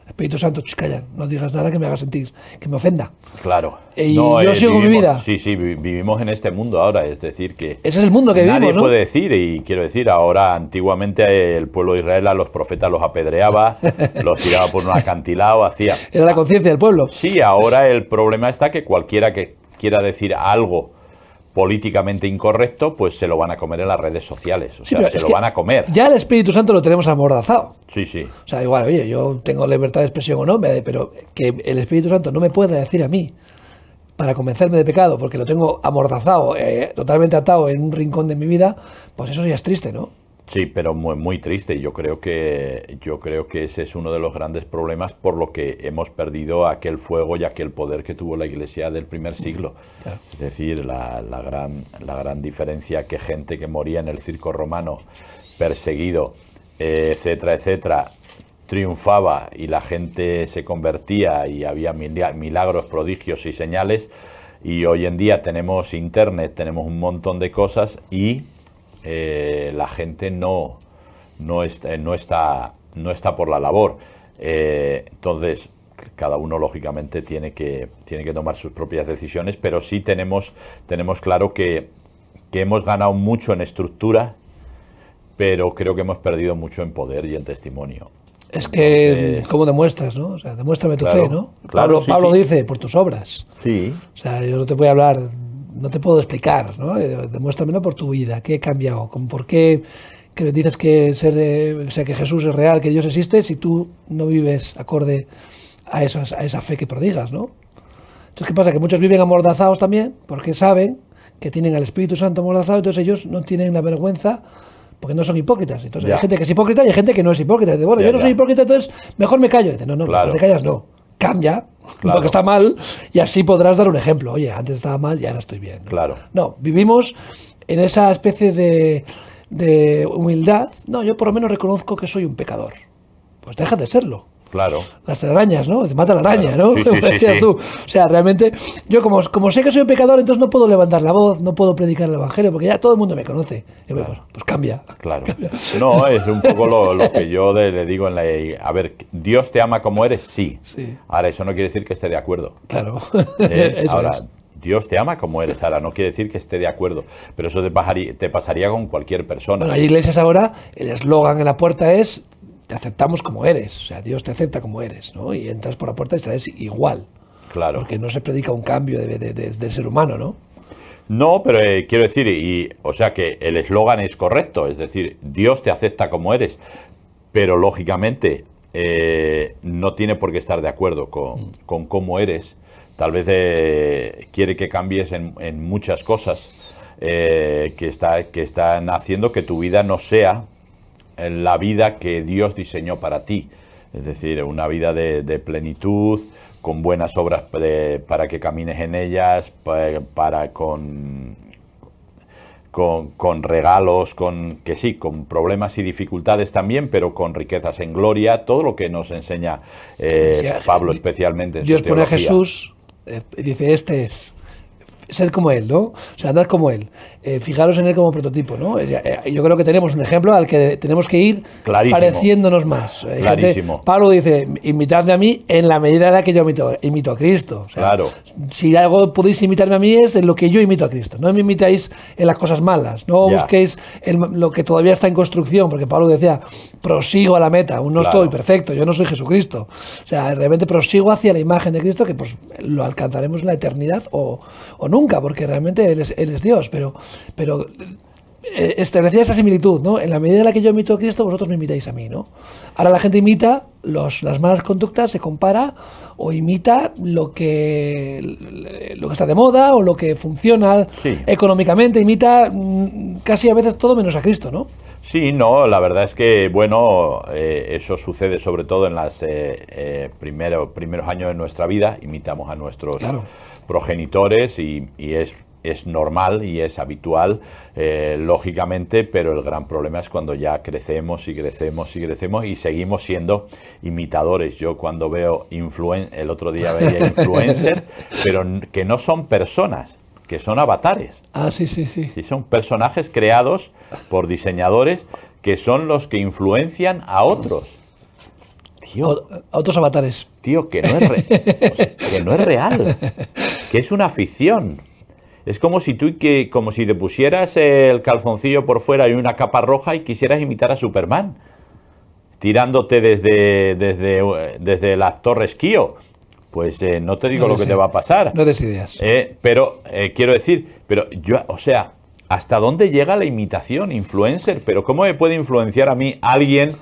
Espíritu Santo, calla, no digas nada que me haga sentir, que me ofenda. Claro. Y yo eh, sigo mi vida. Sí, sí, vivimos en este mundo ahora, es decir, que... Ese es el mundo que nadie vivimos, puede decir, y quiero decir, ahora antiguamente el pueblo de Israel a los profetas los apedreaba, (laughs) los tiraba por un acantilado, hacía... Era la conciencia del pueblo. Sí, ahora el problema está que cualquiera que quiera decir algo políticamente incorrecto, pues se lo van a comer en las redes sociales. O sea, se lo van a comer. Ya el Espíritu Santo lo tenemos amordazado. Sí, sí. O sea, igual, oye, yo tengo libertad de expresión o no, pero que el Espíritu Santo no me pueda decir a mí para convencerme de pecado, porque lo tengo amordazado, eh, totalmente atado en un rincón de mi vida, pues eso ya es triste, ¿no? Sí, pero muy, muy triste. Yo creo que yo creo que ese es uno de los grandes problemas por lo que hemos perdido aquel fuego y aquel poder que tuvo la Iglesia del primer siglo. Es decir, la, gran la gran diferencia que gente que moría en el circo romano, perseguido, eh, etcétera, etcétera, triunfaba y la gente se convertía y había milagros, prodigios y señales Y hoy en día tenemos internet, tenemos un montón de cosas y eh, la gente no, no, está, no, está, no está por la labor. Eh, entonces, cada uno lógicamente tiene que, tiene que tomar sus propias decisiones, pero sí tenemos, tenemos claro que, que hemos ganado mucho en estructura, pero creo que hemos perdido mucho en poder y en testimonio. Es que, ¿cómo demuestras, no? O sea, demuéstrame tu fe, ¿no? Claro, Pablo, Pablo dice, por tus obras. Sí. O sea, yo no te voy a hablar, no te puedo explicar, ¿no? Eh, Demuéstramelo por tu vida, qué he cambiado, con por qué que dices que, ser, eh, o sea, que Jesús es real, que Dios existe, si tú no vives acorde a, esas, a esa fe que prodigas, ¿no? Entonces, ¿qué pasa? Que muchos viven amordazados también, porque saben que tienen al Espíritu Santo amordazado, entonces ellos no tienen la vergüenza porque no son hipócritas. Entonces Ya. hay gente que es hipócrita y hay gente que no es hipócrita. Dice, bueno, Ya, yo no ya. soy hipócrita, entonces mejor me callo. Dice, no, no, Claro. no te callas, no. Cambia, Claro. porque está mal, y así podrás dar un ejemplo. Oye, antes estaba mal y ahora estoy bien. Claro. No, vivimos en esa especie de, de humildad. No, yo por lo menos reconozco que soy un pecador. Pues deja de serlo. Claro. Las telarañas, ¿no? Te mata la araña, Claro. ¿no? Sí, (laughs) sí, Como sí, decías sí. tú. O sea, realmente, yo como, como sé que soy un pecador, entonces no puedo levantar la voz, no puedo predicar el evangelio, porque ya todo el mundo me conoce. Y pues, pues cambia. Claro. No, es un poco lo, lo que yo de- le digo en la... A ver, ¿Dios te ama como eres? Sí. Sí. Ahora, eso no quiere decir que esté de acuerdo. Claro. ¿eh? (laughs) Ahora, es. Dios te ama como eres. Ahora, no quiere decir que esté de acuerdo. Pero eso te pasaría, te pasaría con cualquier persona. Bueno, hay iglesias ahora, el eslogan en la puerta es te aceptamos como eres, o sea, Dios te acepta como eres, ¿no? Y entras por la puerta y estás igual, claro. porque no se predica un cambio de- de- de- del ser humano, ¿no? No, pero eh, quiero decir, y, o sea que el eslogan es correcto, es decir, Dios te acepta como eres, pero lógicamente eh, no tiene por qué estar de acuerdo con, con cómo eres. Tal vez eh, quiere que cambies en, en muchas cosas que, está, que están haciendo que tu vida no sea la vida que Dios diseñó para ti. Es decir, una vida de, de plenitud, con buenas obras de- para que camines en ellas, pa- para, con, con, con regalos, con que sí, con problemas y dificultades también, pero con riquezas en gloria, todo lo que nos enseña eh, Pablo especialmente en Dios su pone a. Jesús, eh, dice, este es, sed como Él, ¿no? O sea, andad como Él, Eh, fijaros en Él como prototipo, ¿no? Eh, eh, Yo creo que tenemos un ejemplo al que tenemos que ir Clarísimo. pareciéndonos más. Gente- Clarísimo. Pablo dice, imitadme a mí en la medida en la que yo imito, imito a Cristo. O sea, Claro. Si algo podéis imitarme a mí es en lo que yo imito a Cristo. No me imitáis en las cosas malas. No Ya. busquéis en lo que todavía está en construcción, porque Pablo decía, prosigo a la meta. Aún no Claro. estoy perfecto, yo no soy Jesucristo. O sea, realmente prosigo hacia la imagen de Cristo, que pues lo alcanzaremos en la eternidad o, o nunca, porque realmente Él es, Él es Dios. Pero, pero eh, establecía esa similitud, ¿no? En la medida en la que yo imito a Cristo, vosotros me imitáis a mí, ¿no? Ahora la gente imita los, las malas conductas, se compara o imita lo que, lo que está de moda o lo que funciona Sí. económicamente, imita mm, casi a veces todo menos a Cristo, ¿no? Sí, no, la verdad es que, bueno, eh, eso sucede sobre todo en los primeros años de nuestra vida, imitamos a nuestros Claro. Progenitores y, y es, es normal y es habitual, eh, lógicamente, pero el gran problema es cuando ya crecemos y crecemos y crecemos y seguimos siendo imitadores. Yo cuando veo influen el otro día veía (laughs) influencer, pero que no son personas, que son avatares. Ah, sí, sí, sí. Sí, son personajes creados por diseñadores que son los que influencian a otros. Tío, a otros avatares. tío, que no es, re- o sea, que no es real, (laughs) que es una ficción. Es como si tú que, como si te pusieras el calzoncillo por fuera y una capa roja y quisieras imitar a Superman, tirándote desde, desde, desde las torres Kio. Pues eh, no te digo No lo que te va a pasar. No des ideas. Eh, pero eh, quiero decir, pero yo, o sea, ¿hasta dónde llega la imitación influencer? Pero ¿cómo me puede influenciar a mí alguien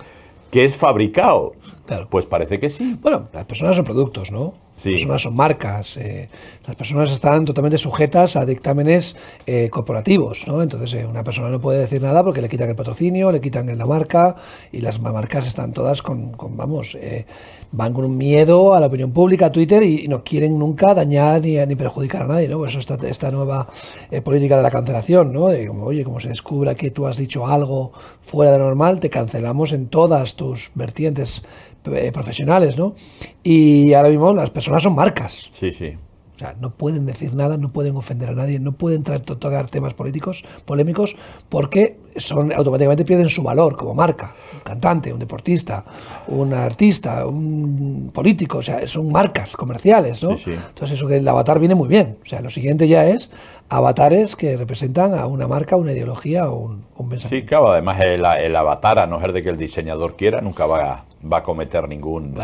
que es fabricado? Claro. Pues parece que sí. Bueno, las personas son productos, ¿no? Sí. Las personas son marcas. eh, las personas están totalmente sujetas a dictámenes eh, corporativos, ¿no? Entonces, eh, una persona no puede decir nada porque le quitan el patrocinio, le quitan la marca y las ma- marcas están todas con, con, vamos, eh, van con un miedo a la opinión pública, a Twitter y, y no quieren nunca dañar ni, ni perjudicar a nadie, ¿no? Por eso esta, esta nueva eh, política de la cancelación, ¿no? De como, oye, como se descubra que tú has dicho algo fuera de lo normal, te cancelamos en todas tus vertientes eh, profesionales, ¿no? Y ahora mismo las personas son marcas. Sí, sí. sea, no pueden decir nada, no pueden ofender a nadie, no pueden tocar temas políticos, polémicos, porque son automáticamente pierden su valor como marca. Un cantante, un deportista, un artista, un político, o sea, son marcas comerciales, ¿no? Entonces eso que el avatar viene muy bien. O sea, lo siguiente ya es avatares que representan a una marca, una ideología o un, un mensaje. Sí, claro, además el, avatar, a no ser de que el diseñador quiera, nunca va, va a cometer ningún,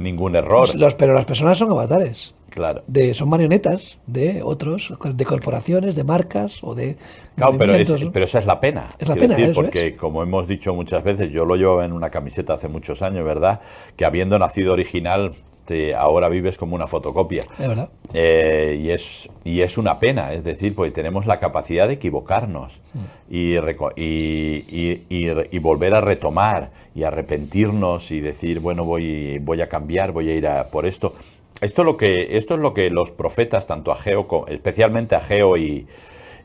ningún error. Los, pero las personas son avatares. Claro. De, son marionetas de otros, de corporaciones, de marcas o de. Claro, pero, pero esa es la pena. Es la pena, decir, porque como hemos dicho muchas veces, yo lo llevaba en una camiseta hace muchos años, ¿verdad? Que habiendo nacido original, ahora vives como una fotocopia. Es verdad. Eh, y, es, y es una pena, es decir, porque tenemos la capacidad de equivocarnos mm. y, y, y, volver a retomar y arrepentirnos y decir, bueno, voy, voy a cambiar, voy a ir a por esto. Esto, lo que, esto es lo que los profetas, tanto Ageo, especialmente Ageo y,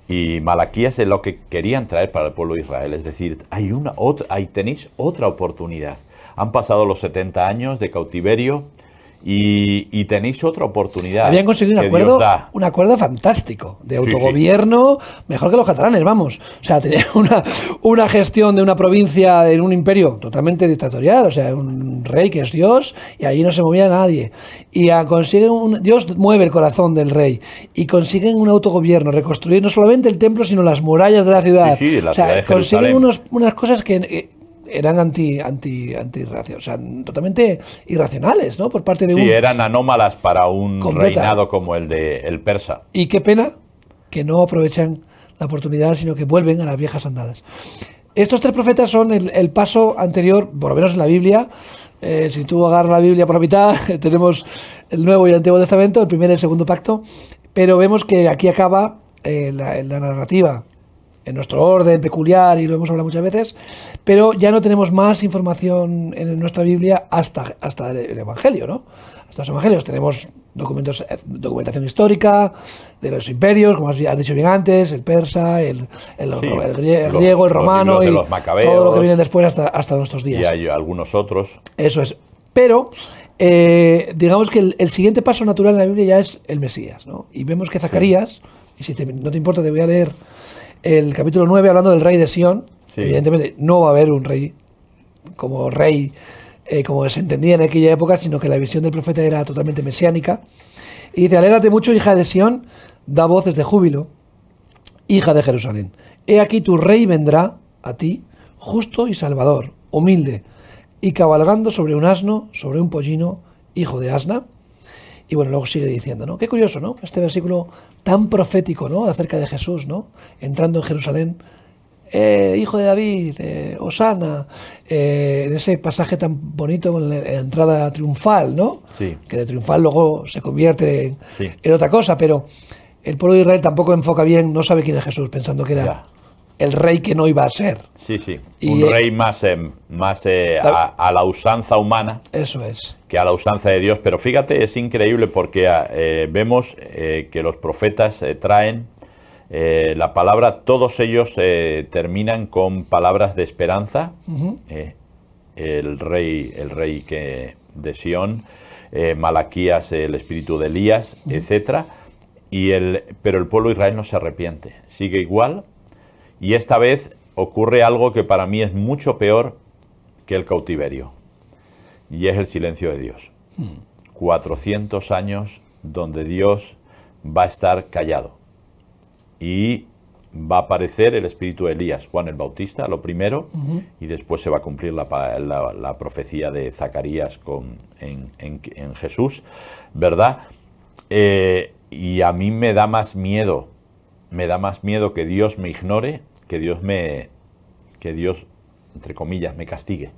y Malaquías, es lo que querían traer para el pueblo de Israel. Es decir, hay una, otra, ahí tenéis otra oportunidad. Han pasado los 70 años de cautiverio, y, tenéis otra oportunidad. Habían conseguido un acuerdo, un acuerdo fantástico de autogobierno, mejor que los catalanes, vamos. O sea, (laughs) tenían una, una gestión de una provincia en un imperio totalmente dictatorial, o sea, un rey que es Dios y allí no se movía nadie. Y consiguen un, Dios mueve el corazón del rey y consiguen un autogobierno, reconstruir no solamente el templo, sino las murallas de la ciudad. Sí, la o sea, ciudad de consiguen unos, unas cosas que eh, eran anti, anti, anti o sea, totalmente irracionales, ¿no? Por parte de sí, eran anómalas para un reinado como el de el persa. Y qué pena que no aprovechan la oportunidad, sino que vuelven a las viejas andadas. Estos tres profetas son el, paso anterior, por lo menos en la Biblia. Eh, si tú agarras la Biblia por la mitad, (laughs) tenemos el Nuevo y el Antiguo Testamento, el primer y el segundo pacto, pero vemos que aquí acaba eh, la, la narrativa en nuestro orden peculiar y lo hemos hablado muchas veces, pero ya no tenemos más información en nuestra Biblia hasta, hasta el Evangelio, ¿no? Hasta los Evangelios tenemos documentos, eh, documentación histórica de los imperios, como has dicho bien antes, el persa, el, griego, el romano y todo lo que viene después hasta, hasta nuestros días. Y hay algunos otros. Eso es. Pero eh, digamos que el, siguiente paso natural en la Biblia ya es el Mesías, ¿no? Y vemos que Zacarías, y si no te importa te voy a leer el capítulo 9 hablando del rey de Sion. Evidentemente no va a haber un rey como rey eh, como se entendía en aquella época, sino que la visión del profeta era totalmente mesiánica. Y dice, alégrate mucho, hija de Sión, da voces de júbilo, hija de Jerusalén. He aquí tu rey vendrá a ti, justo y salvador, humilde, y cabalgando sobre un asno, sobre un pollino, hijo de asna. Y bueno, luego sigue diciendo, ¿no? Qué curioso, ¿no? Este versículo tan profético, ¿no? Acerca de Jesús, ¿no? Entrando en Jerusalén, eh, hijo de David, eh, Osana, eh, en ese pasaje tan bonito con la, entrada triunfal, ¿no? Sí. Que de triunfal luego se convierte en, otra cosa, pero el pueblo de Israel tampoco enfoca bien, no sabe quién es Jesús, pensando que era el rey que no iba a ser. Sí, sí. un rey más, eh, más eh, a, la usanza humana. Eso es. Que a la usanza de Dios. Pero fíjate, es increíble porque vemos que los profetas traen la palabra, todos ellos terminan con palabras de esperanza. el rey, el rey que, de Sión, Malaquías, el espíritu de Elías, etcétera. Y el, pero el pueblo de Israel no se arrepiente, sigue igual, y esta vez ocurre algo que para mí es mucho peor que el cautiverio. Y es el silencio de Dios. 400 años donde Dios va a estar callado. Y va a aparecer el espíritu de Elías, Juan el Bautista, lo primero, y después se va a cumplir la, profecía de Zacarías con, en, Jesús, ¿verdad? Eh, y a mí me da más miedo me da más miedo que Dios me ignore, que Dios me, que Dios, entre comillas, me castigue,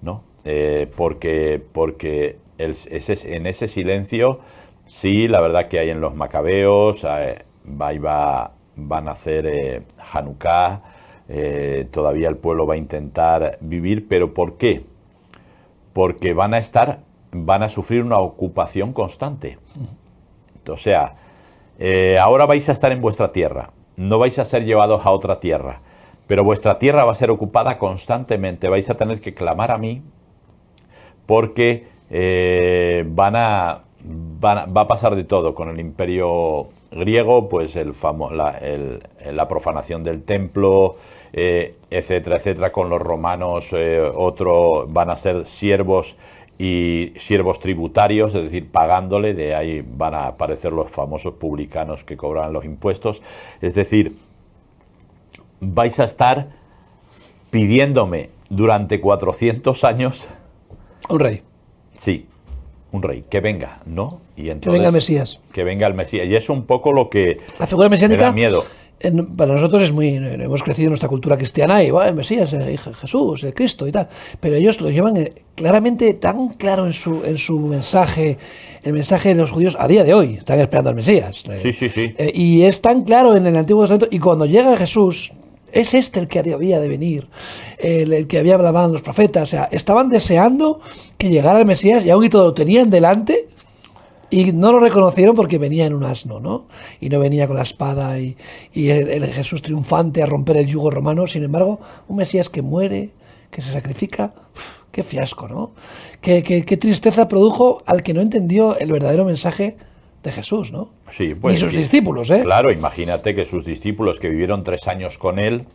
¿no? Eh, porque porque en ese silencio, sí, la verdad que hay en los macabeos, eh, va, van a hacer eh, Hanukkah, eh, todavía el pueblo va a intentar vivir, pero ¿por qué? Porque van a estar, van a sufrir una ocupación constante. O sea, eh, ahora vais a estar en vuestra tierra, no vais a ser llevados a otra tierra, pero vuestra tierra va a ser ocupada constantemente, vais a tener que clamar a mí porque eh, van, a, va a pasar de todo con el imperio griego, pues la, profanación del templo, eh, etcétera, etcétera, con los romanos eh, otro van a ser siervos y siervos tributarios, es decir, pagándole, de ahí van a aparecer los famosos publicanos que cobran los impuestos, es decir, vais a estar pidiéndome durante 400 años... Un rey. Sí, un rey, que venga, ¿no? Y entonces, que venga el Mesías. Que venga el Mesías. Y es un poco lo que la figura mesiánica, me da miedo. para nosotros es muy. Hemos crecido en nuestra cultura cristiana y va el Mesías, el Jesús, el Cristo y tal. Pero ellos lo llevan eh, claramente tan claro en su, en su mensaje, el mensaje de los judíos a día de hoy. Están esperando al Mesías. Sí, sí, sí. Eh, y es tan claro en el Antiguo Testamento. Y cuando llega Jesús, es este el que había de venir, el, que había hablado los profetas. O sea, estaban deseando que llegara el Mesías y aún y todo lo tenían delante y no lo reconocieron porque venía en un asno, ¿no? Y no venía con la espada y, el, Jesús triunfante a romper el yugo romano. Sin embargo, un Mesías que muere, que se sacrifica, qué fiasco, ¿no? Qué, qué tristeza produjo al que no entendió el verdadero mensaje de Jesús, ¿no? Sí, pues. Y sus discípulos, ¿eh? Claro, imagínate que sus discípulos que vivieron tres años con él,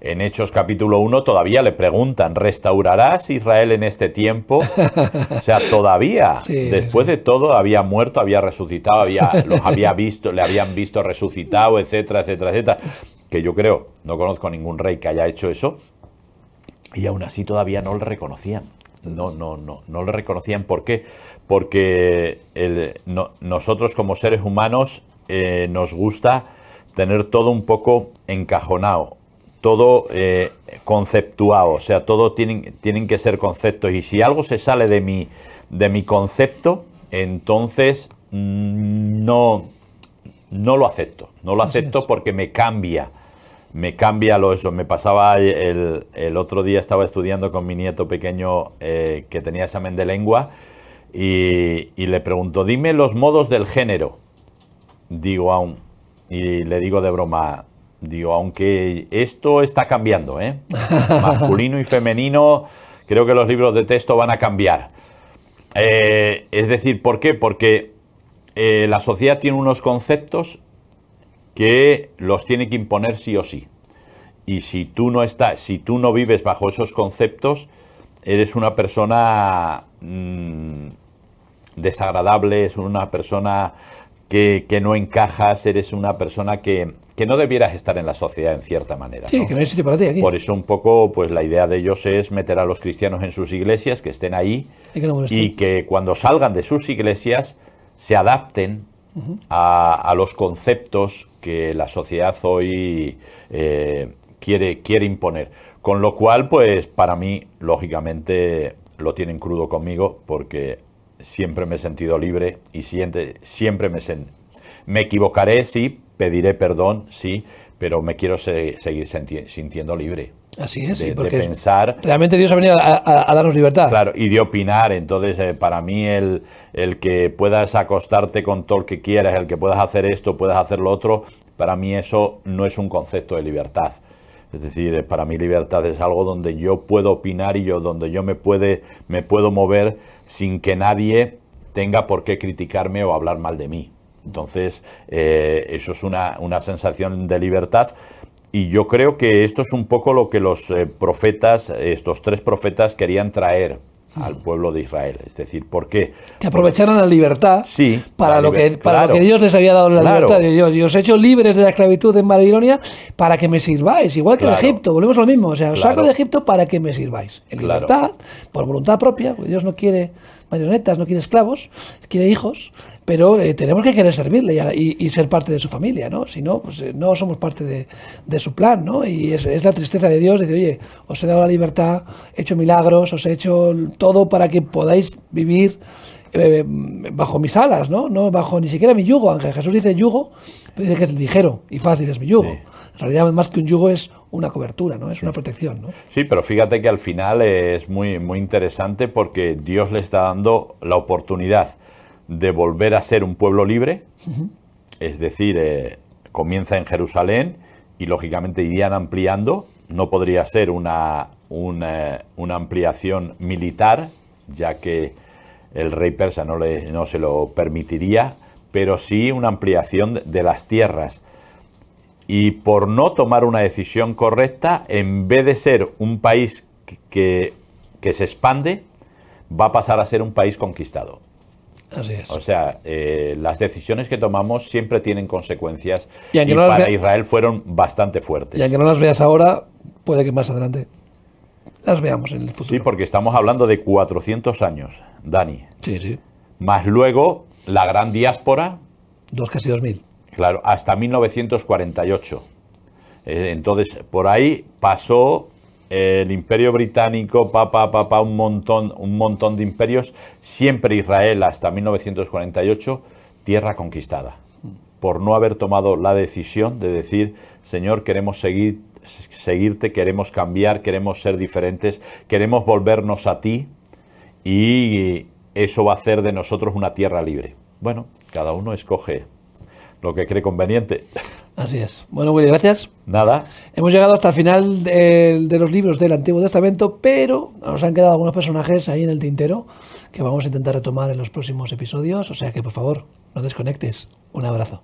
en Hechos capítulo 1 todavía le preguntan, ¿restaurarás Israel en este tiempo? O sea, todavía, (laughs) después de todo, había muerto, había resucitado, había, los había visto, le habían visto resucitado, etcétera, etcétera, etcétera. Que yo creo, no conozco ningún rey que haya hecho eso, y aún así todavía no le reconocían. No, no, no, no le reconocían. ¿Por qué? Porque nosotros como seres humanos eh, nos gusta tener todo un poco encajonado, todo eh, conceptuado, o sea, todo tienen, tienen que ser conceptos. Y si algo se sale de mi, de mi concepto, entonces mm, no, no lo acepto. No lo acepto porque me cambia me cambia lo eso. Me pasaba el, el, otro día, estaba estudiando con mi nieto pequeño eh, que tenía examen de lengua y, le pregunto, dime los modos del género. Digo aún, y le digo de broma, digo, aunque esto está cambiando, ¿eh? (laughs) masculino y femenino, creo que los libros de texto van a cambiar. Eh, es decir, ¿por qué? Porque eh, la sociedad tiene unos conceptos que los tiene que imponer sí o sí. Y si tú no estás, si tú no vives bajo esos conceptos, eres una persona mm, desagradable, es una persona que, no encajas, eres una persona que, no debieras estar en la sociedad en cierta manera. Sí, que no hay sitio para ti aquí. Por eso un poco, pues la idea de ellos es meter a los cristianos en sus iglesias, que estén ahí y que cuando salgan de sus iglesias se adapten a, los conceptos que la sociedad hoy eh, quiere, quiere imponer. Con lo cual, pues para mí, lógicamente, lo tienen crudo conmigo porque siempre me he sentido libre y siempre, siempre me, me equivocaré, sí, pediré perdón, sí, pero me quiero seguir sintiendo libre. Así es, de, pensar. Realmente Dios ha venido a, darnos libertad. Claro, y de opinar. Entonces, eh, para mí, el, el que puedas acostarte con todo el que quieras, el que puedas hacer esto, puedas hacer lo otro, para mí eso no es un concepto de libertad. Es decir, eh, para mí libertad es algo donde yo puedo opinar y yo donde yo me, puede, me puedo mover sin que nadie tenga por qué criticarme o hablar mal de mí. Entonces, eh, eso es una, una sensación de libertad y yo creo que esto es un poco lo que los eh, profetas, estos tres profetas querían traer al pueblo de Israel. Es decir, ¿por qué? Que aprovecharan la libertad sí, para, lo que, para lo que Dios les había dado la libertad. Yo, os he hecho libres de la esclavitud en Babilonia para que me sirváis, igual que en Egipto. Volvemos a lo mismo. O sea, os saco de Egipto para que me sirváis. En libertad, por voluntad propia, porque Dios no quiere marionetas, no quiere esclavos, quiere hijos pero eh, tenemos que querer servirle y, ser parte de su familia, ¿no? Si no, pues eh, no somos parte de, su plan, ¿no? Y es, la tristeza de Dios, de decir, oye, os he dado la libertad, he hecho milagros, os he hecho todo para que podáis vivir eh, bajo mis alas, ¿no? No bajo ni siquiera mi yugo, aunque Jesús dice yugo, dice que es ligero y fácil es mi yugo. En realidad, más que un yugo es una cobertura, ¿no? Es una protección, ¿no? Sí, pero fíjate que al final es muy, muy interesante porque Dios le está dando la oportunidad de volver a ser un pueblo libre, es decir, eh, comienza en Jerusalén y lógicamente irían ampliando, no podría ser una, una, ampliación militar, ya que el rey persa no, le, no se lo permitiría, pero sí una ampliación de las tierras. Y por no tomar una decisión correcta, en vez de ser un país que, que se expande, va a pasar a ser un país conquistado. Así es. O sea, eh, las decisiones que tomamos siempre tienen consecuencias y, para Israel fueron bastante fuertes. Y aunque no las veas ahora, puede que más adelante las veamos en el futuro. Sí, porque estamos hablando de 400 años, Dani. Sí, sí. Más luego la gran diáspora. Dos, casi 2000. Claro, hasta 1948. Eh, entonces, por ahí pasó el imperio británico, papá, papá, un montón, un montón de imperios, siempre Israel hasta 1948, tierra conquistada, por no haber tomado la decisión de decir, Señor, queremos seguir, seguirte, queremos cambiar, queremos ser diferentes, queremos volvernos a ti y eso va a hacer de nosotros una tierra libre. Bueno, cada uno escoge lo que cree conveniente. Así es. Bueno, Willy, gracias. Nada. Hemos llegado hasta el final de, de, los libros del Antiguo Testamento, pero nos han quedado algunos personajes ahí en el tintero que vamos a intentar retomar en los próximos episodios. O sea que, por favor, no desconectes. Un abrazo.